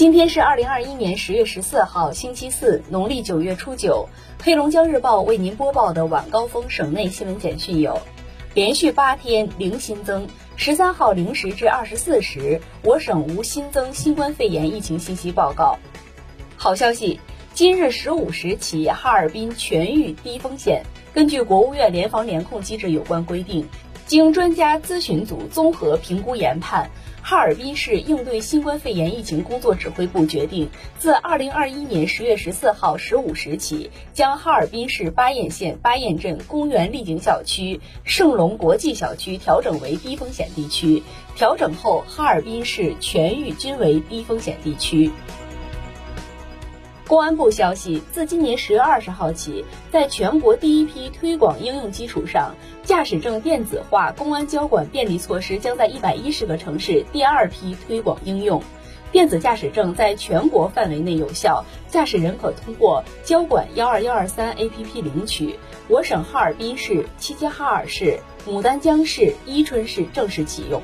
今天是二零二一年十月十四号，星期四，农历九月初九。黑龙江日报为您播报的晚高峰省内新闻简讯有：连续八天零新增，十三号零时至二十四时，我省无新增新冠肺炎疫情信息报告。好消息，今日十五时起，哈尔滨全域低风险。根据国务院联防联控机制有关规定，经专家咨询组综合评估研判，哈尔滨市应对新冠肺炎疫情工作指挥部决定，自二零二一年十月十四号十五时起，将哈尔滨市巴彦县巴彦镇公园丽景小区、盛龙国际小区调整为低风险地区。调整后，哈尔滨市全域均为低风险地区。公安部消息，自今年十月二十号起，在全国第一批推广应用基础上，驾驶证电子化公安交管便利措施将在一百一十个城市第二批推广应用。电子驾驶证在全国范围内有效，驾驶人可通过交管幺二幺二三 APP 领取。我省哈尔滨市、齐齐哈尔市、牡丹江市、伊春市正式启用。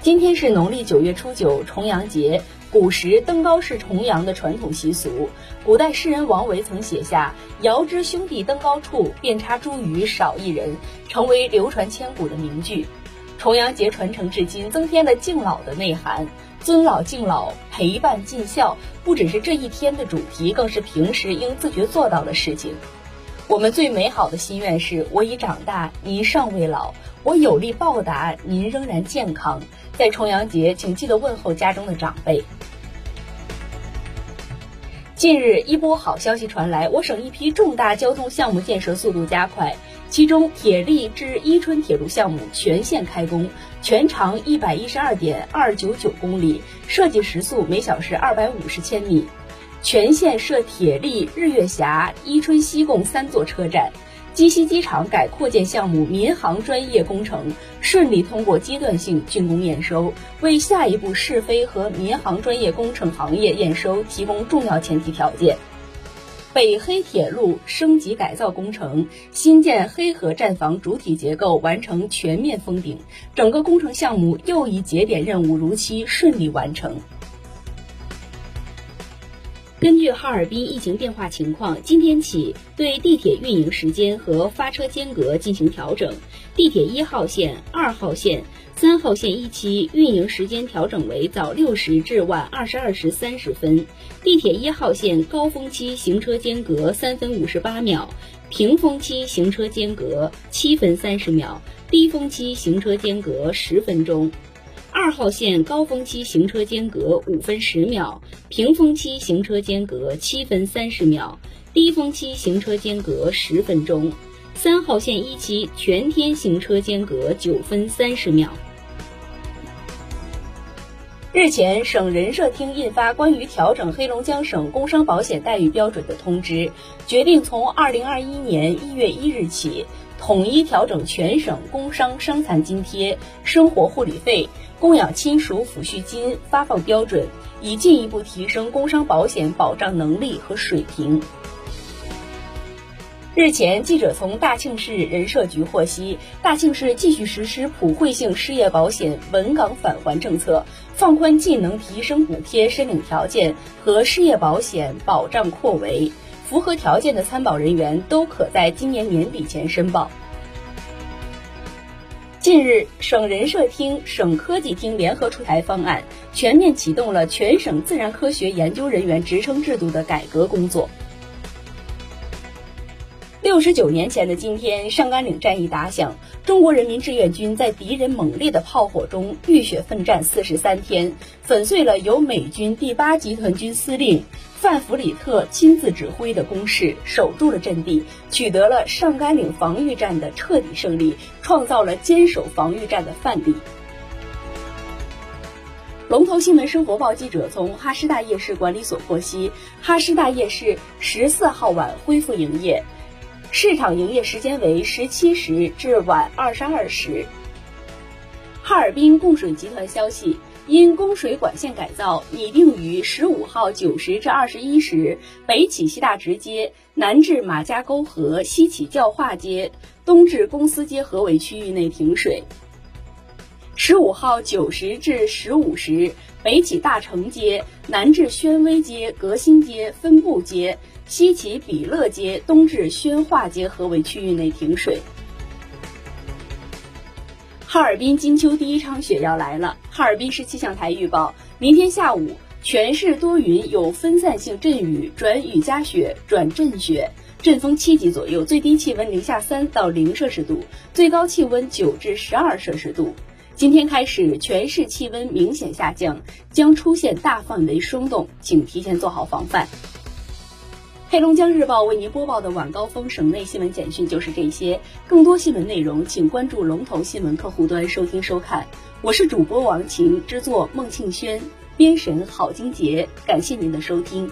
今天是农历九月初九，重阳节。古时登高是重阳的传统习俗，古代诗人王维曾写下“遥知兄弟登高处，遍插茱萸少一人”，成为流传千古的名句。重阳节传承至今，增添了敬老的内涵，尊老敬老、陪伴尽孝，不只是这一天的主题，更是平时应自觉做到的事情。我们最美好的心愿是：我已长大，您尚未老；我有力报答，您仍然健康。在重阳节，请记得问候家中的长辈。近日，一波好消息传来，我省一批重大交通项目建设速度加快，其中铁力至伊春铁路项目全线开工，全长一百一十二点二九九公里，设计时速每小时二百五十千米，全线设铁力、日月峡、伊春西共三座车站。鸡西机场改扩建项目民航专业工程顺利通过阶段性竣工验收，为下一步试飞和民航专业工程行业验收提供重要前提条件。北黑铁路升级改造工程新建黑河站房主体结构完成全面封顶，整个工程项目又一节点任务如期顺利完成。根据哈尔滨疫情变化情况，今天起对地铁运营时间和发车间隔进行调整。地铁一号线、二号线、三号线一期运营时间调整为早六时至晚二十二时三十分。地铁一号线高峰期行车间隔三分五十八秒，平峰期行车间隔七分三十秒，低峰期行车间隔十分钟。二号线高峰期行车间隔五分十秒，平峰期行车间隔七分三十秒，低峰期行车间隔十分钟。三号线一期全天行车间隔九分三十秒。日前，省人社厅印发关于调整黑龙江省工伤保险待遇标准的通知，决定从二零二一年一月一日起，统一调整全省工伤伤残津贴、生活护理费。供养亲属抚恤金发放标准，以进一步提升工伤保险保障能力和水平。日前，记者从大庆市人社局获悉，大庆市继续实施普惠性失业保险稳岗返还政策，放宽技能提升补贴申领条件和失业保险保障扩围，符合条件的参保人员都可在今年年底前申报。近日，省人社厅、省科技厅联合出台方案，全面启动了全省自然科学研究人员职称制度的改革工作。六十九年前的今天，上甘岭战役打响，中国人民志愿军在敌人猛烈的炮火中浴血奋战四十三天，粉碎了由美军第八集团军司令。范弗里特亲自指挥的攻势，守住了阵地，取得了上甘岭防御战的彻底胜利，创造了坚守防御战的范例。龙头新闻生活报记者从哈师大夜市管理所获悉，哈师大夜市十四号晚恢复营业，市场营业时间为十七时至晚二十二时。哈尔滨供水集团消息。因供水管线改造，拟定于十五号九时至二十一时，北起西大直街，南至马家沟河，西起教化街，东至公司街河围区域内停水。十五号九时至十五时，北起大成街，南至宣威街、革新街、分部街，西起比乐街，东至宣化街合围区域内停水。哈尔滨金秋第一场雪要来了。哈尔滨市气象台预报，明天下午全市多云，有分散性阵雨转雨夹雪转阵雪，阵风七级左右，最低气温零下三到零摄氏度，最高气温九至十二摄氏度。今天开始，全市气温明显下降，将出现大范围霜冻，请提前做好防范。黑龙江日报为您播报的晚高峰省内新闻简讯就是这些，更多新闻内容请关注龙头新闻客户端收听收看。我是主播王晴，制作孟庆轩，编审郝金杰，感谢您的收听。